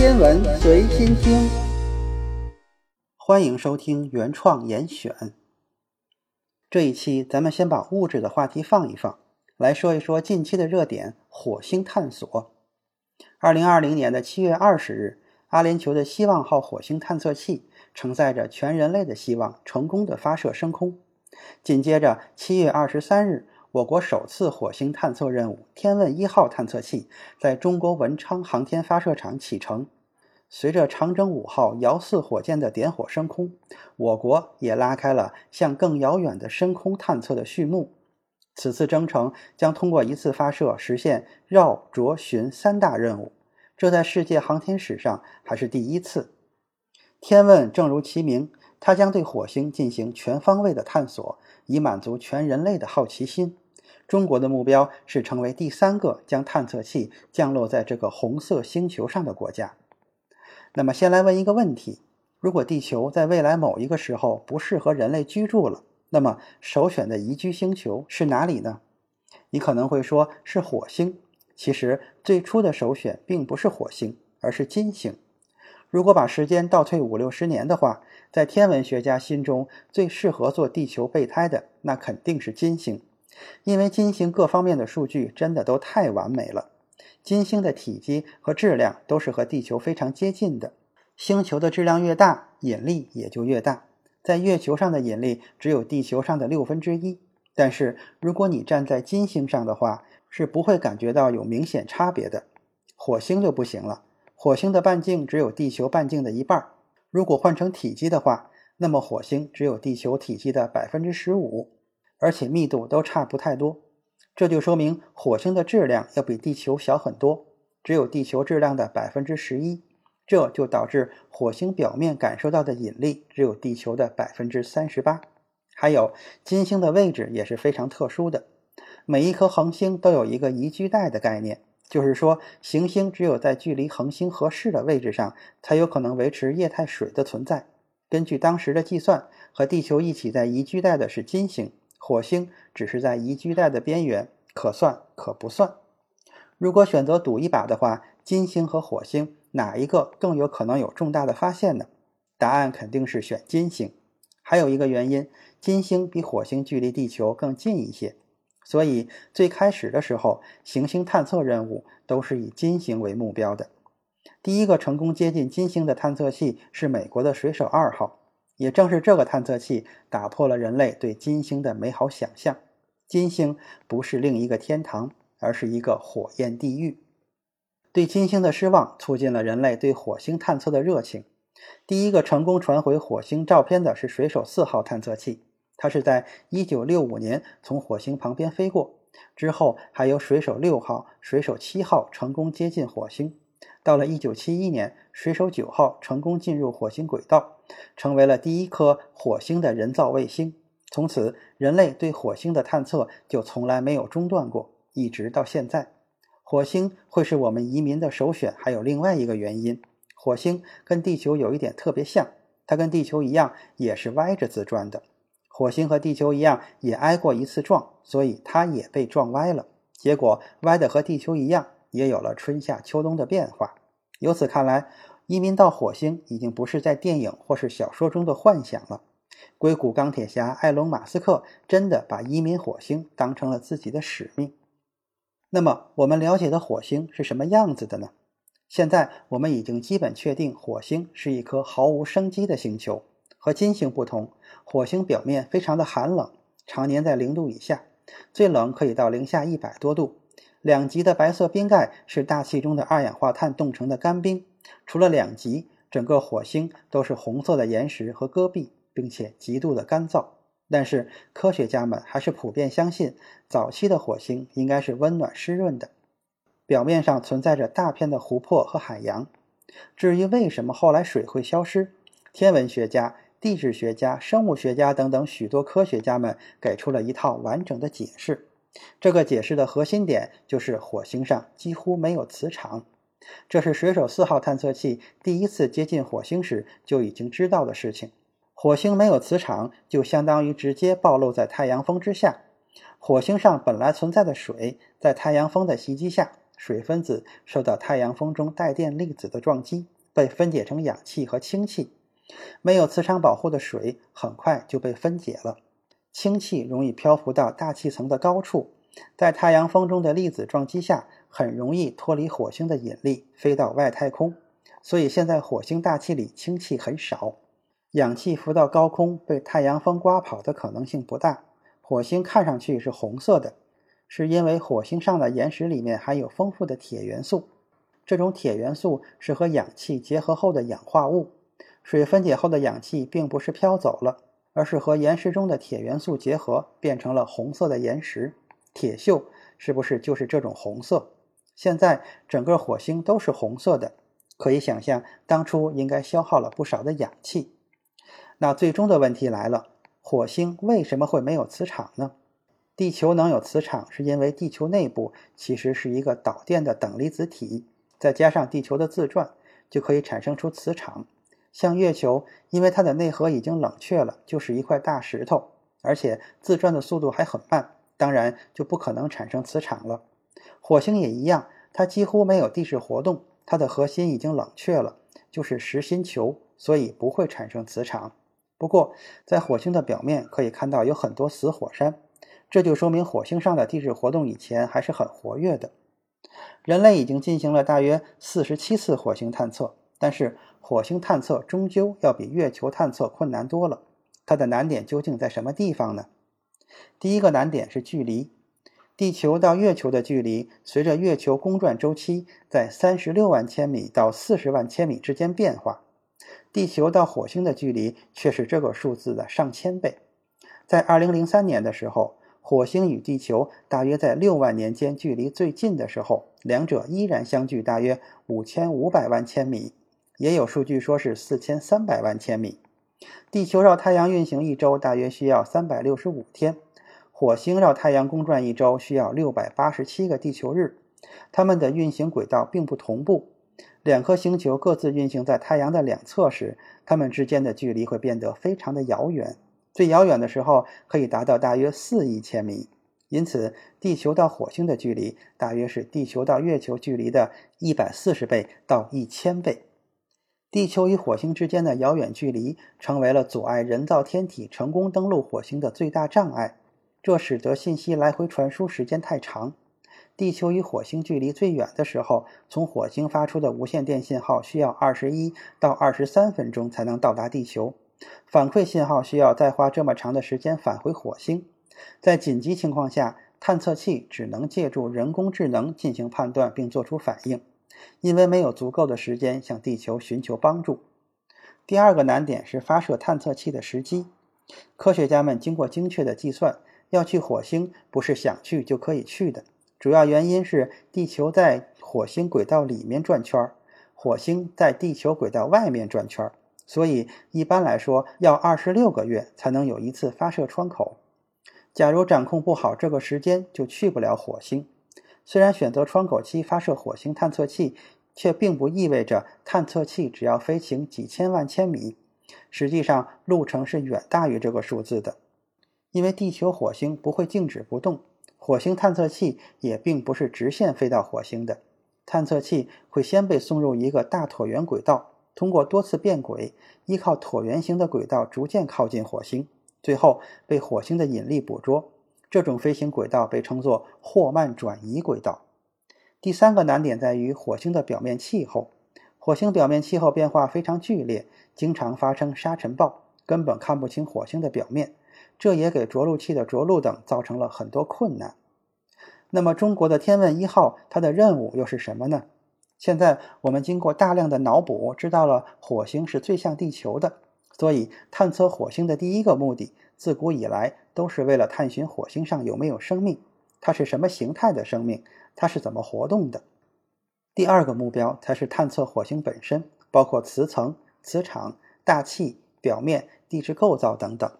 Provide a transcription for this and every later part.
天文随心听，欢迎收听原创严选。这一期咱们先把物质的话题放一放，来说一说近期的热点——火星探索。二零二零年的七月二十日，阿联酋的希望号火星探测器承载着全人类的希望，成功的发射升空。紧接着，七月二十三日。我国首次火星探测任务“天问一号”探测器在中国文昌航天发射场启程。随着长征五号遥四火箭的点火升空，我国也拉开了向更遥远的深空探测的序幕。此次征程将通过一次发射实现绕、着、巡三大任务，这在世界航天史上还是第一次。天问正如其名，它将对火星进行全方位的探索，以满足全人类的好奇心。中国的目标是成为第三个将探测器降落在这个红色星球上的国家。那么，先来问一个问题：如果地球在未来某一个时候不适合人类居住了，那么首选的宜居星球是哪里呢？你可能会说是火星。其实，最初的首选并不是火星，而是金星。如果把时间倒退五六十年的话，在天文学家心中最适合做地球备胎的，那肯定是金星。因为金星各方面的数据真的都太完美了，金星的体积和质量都是和地球非常接近的。星球的质量越大，引力也就越大。在月球上的引力只有地球上的六分之一，但是如果你站在金星上的话，是不会感觉到有明显差别的。火星就不行了，火星的半径只有地球半径的一半。如果换成体积的话，那么火星只有地球体积的百分之十五。而且密度都差不太多，这就说明火星的质量要比地球小很多，只有地球质量的百分之十一。这就导致火星表面感受到的引力只有地球的百分之三十八。还有，金星的位置也是非常特殊的，每一颗恒星都有一个宜居带的概念，就是说行星只有在距离恒星合适的位置上，才有可能维持液态水的存在。根据当时的计算，和地球一起在宜居带的是金星。火星只是在宜居带的边缘，可算可不算。如果选择赌一把的话，金星和火星哪一个更有可能有重大的发现呢？答案肯定是选金星。还有一个原因，金星比火星距离地球更近一些，所以最开始的时候，行星探测任务都是以金星为目标的。第一个成功接近金星的探测器是美国的水手二号。也正是这个探测器打破了人类对金星的美好想象。金星不是另一个天堂，而是一个火焰地狱。对金星的失望促进了人类对火星探测的热情。第一个成功传回火星照片的是水手四号探测器，它是在1965年从火星旁边飞过。之后还有水手六号、水手七号成功接近火星。到了1971年，水手九号成功进入火星轨道。成为了第一颗火星的人造卫星。从此，人类对火星的探测就从来没有中断过，一直到现在。火星会是我们移民的首选，还有另外一个原因：火星跟地球有一点特别像，它跟地球一样也是歪着自转的。火星和地球一样，也挨过一次撞，所以它也被撞歪了。结果歪的和地球一样，也有了春夏秋冬的变化。由此看来。移民到火星已经不是在电影或是小说中的幻想了。硅谷钢铁侠埃隆·马斯克真的把移民火星当成了自己的使命。那么，我们了解的火星是什么样子的呢？现在我们已经基本确定，火星是一颗毫无生机的星球。和金星不同，火星表面非常的寒冷，常年在零度以下，最冷可以到零下一百多度。两极的白色冰盖是大气中的二氧化碳冻成的干冰。除了两极，整个火星都是红色的岩石和戈壁，并且极度的干燥。但是科学家们还是普遍相信，早期的火星应该是温暖湿润的，表面上存在着大片的湖泊和海洋。至于为什么后来水会消失，天文学家、地质学家、生物学家等等许多科学家们给出了一套完整的解释。这个解释的核心点就是火星上几乎没有磁场。这是水手四号探测器第一次接近火星时就已经知道的事情。火星没有磁场，就相当于直接暴露在太阳风之下。火星上本来存在的水，在太阳风的袭击下，水分子受到太阳风中带电粒子的撞击，被分解成氧气和氢气。没有磁场保护的水很快就被分解了。氢气容易漂浮到大气层的高处，在太阳风中的粒子撞击下，很容易脱离火星的引力，飞到外太空。所以现在火星大气里氢气很少，氧气浮到高空被太阳风刮跑的可能性不大。火星看上去是红色的，是因为火星上的岩石里面含有丰富的铁元素。这种铁元素是和氧气结合后的氧化物。水分解后的氧气并不是飘走了，而是和岩石中的铁元素结合，变成了红色的岩石。铁锈是不是就是这种红色？现在整个火星都是红色的。可以想象，当初应该消耗了不少的氧气。那最终的问题来了：火星为什么会没有磁场呢？地球能有磁场，是因为地球内部其实是一个导电的等离子体，再加上地球的自转，就可以产生出磁场。像月球，因为它的内核已经冷却了，就是一块大石头，而且自转的速度还很慢，当然就不可能产生磁场了。火星也一样，它几乎没有地质活动。它的核心已经冷却了，就是实心球，所以不会产生磁场。不过，在火星的表面可以看到有很多死火山，这就说明火星上的地质活动以前还是很活跃的。人类已经进行了大约四十七次火星探测，但是火星探测终究要比月球探测困难多了。它的难点究竟在什么地方呢？第一个难点是距离。地球到月球的距离，随着月球公转周期在三十六万千米到四十万千米之间变化。地球到火星的距离却是这个数字的上千倍。在二零零三年的时候，火星与地球大约在六万年间距离最近的时候，两者依然相距大约五千五百万千米，也有数据说是四千三百万千米。地球绕太阳运行一周大约需要三百六十五天。火星绕太阳公转一周需要六百八十七个地球日，它们的运行轨道并不同步。两颗星球各自运行在太阳的两侧时，它们之间的距离会变得非常的遥远，最遥远的时候可以达到大约四亿千米。因此，地球到火星的距离大约是地球到月球距离的一百四十倍到一千倍。地球与火星之间的遥远距离，成为了阻碍人造天体成功登陆火星的最大障碍。这使得信息来回传输时间太长。地球与火星距离最远的时候，从火星发出的无线电信号需要二十一到二十三分钟才能到达地球，反馈信号需要再花这么长的时间返回火星。在紧急情况下，探测器只能借助人工智能进行判断并做出反应，因为没有足够的时间向地球寻求帮助。第二个难点是发射探测器的时机。科学家们经过精确的计算。要去火星不是想去就可以去的，主要原因是地球在火星轨道里面转圈儿，火星在地球轨道外面转圈儿，所以一般来说要二十六个月才能有一次发射窗口。假如掌控不好这个时间，就去不了火星。虽然选择窗口期发射火星探测器，却并不意味着探测器只要飞行几千万千米，实际上路程是远大于这个数字的。因为地球、火星不会静止不动，火星探测器也并不是直线飞到火星的。探测器会先被送入一个大椭圆轨道，通过多次变轨，依靠椭圆形的轨道逐渐靠近火星，最后被火星的引力捕捉。这种飞行轨道被称作霍曼转移轨道。第三个难点在于火星的表面气候。火星表面气候变化非常剧烈，经常发生沙尘暴，根本看不清火星的表面。这也给着陆器的着陆等造成了很多困难。那么，中国的天问一号它的任务又是什么呢？现在我们经过大量的脑补，知道了火星是最像地球的，所以探测火星的第一个目的，自古以来都是为了探寻火星上有没有生命，它是什么形态的生命，它是怎么活动的。第二个目标才是探测火星本身，包括磁层、磁场、大气、表面、地质构造等等。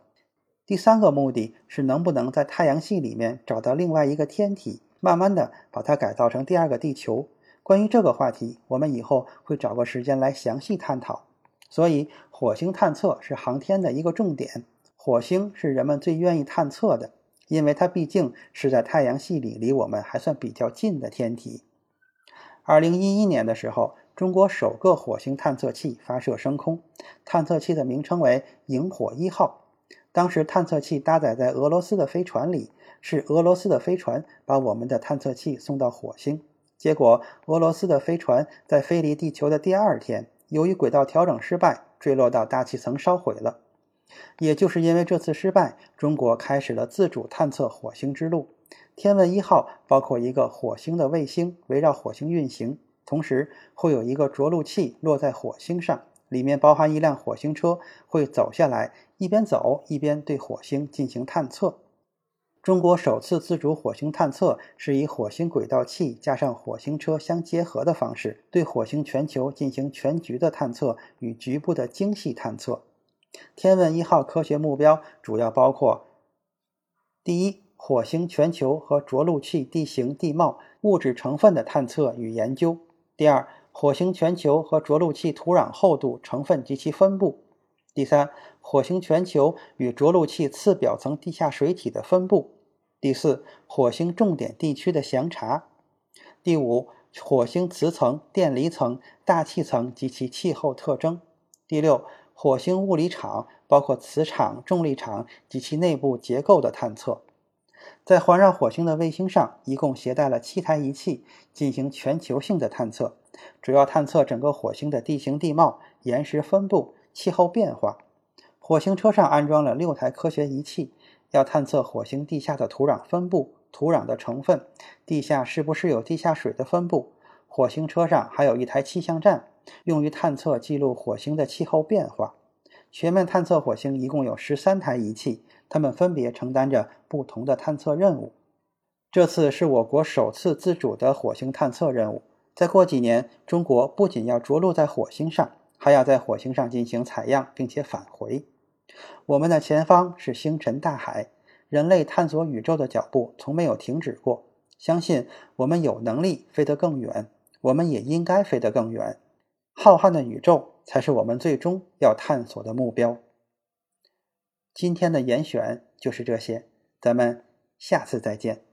第三个目的是能不能在太阳系里面找到另外一个天体，慢慢的把它改造成第二个地球。关于这个话题，我们以后会找个时间来详细探讨。所以，火星探测是航天的一个重点。火星是人们最愿意探测的，因为它毕竟是在太阳系里离我们还算比较近的天体。2011年的时候，中国首个火星探测器发射升空，探测器的名称为“萤火一号”。当时探测器搭载在俄罗斯的飞船里，是俄罗斯的飞船把我们的探测器送到火星。结果，俄罗斯的飞船在飞离地球的第二天，由于轨道调整失败，坠落到大气层烧毁了。也就是因为这次失败，中国开始了自主探测火星之路。天问一号包括一个火星的卫星围绕火星运行。同时会有一个着陆器落在火星上，里面包含一辆火星车，会走下来，一边走一边对火星进行探测。中国首次自主火星探测是以火星轨道器加上火星车相结合的方式，对火星全球进行全局的探测与局部的精细探测。天问一号科学目标主要包括：第一，火星全球和着陆器地形地貌、物质成分的探测与研究。第二，火星全球和着陆器土壤厚度、成分及其分布；第三，火星全球与着陆器次表层地下水体的分布；第四，火星重点地区的详查；第五，火星磁层、电离层、大气层及其气候特征；第六，火星物理场，包括磁场、重力场及其内部结构的探测。在环绕火星的卫星上，一共携带了七台仪器进行全球性的探测，主要探测整个火星的地形地貌、岩石分布、气候变化。火星车上安装了六台科学仪器，要探测火星地下的土壤分布、土壤的成分、地下是不是有地下水的分布。火星车上还有一台气象站，用于探测记录火星的气候变化。全面探测火星一共有十三台仪器。他们分别承担着不同的探测任务。这次是我国首次自主的火星探测任务。再过几年，中国不仅要着陆在火星上，还要在火星上进行采样，并且返回。我们的前方是星辰大海，人类探索宇宙的脚步从没有停止过。相信我们有能力飞得更远，我们也应该飞得更远。浩瀚的宇宙才是我们最终要探索的目标。今天的严选就是这些，咱们下次再见。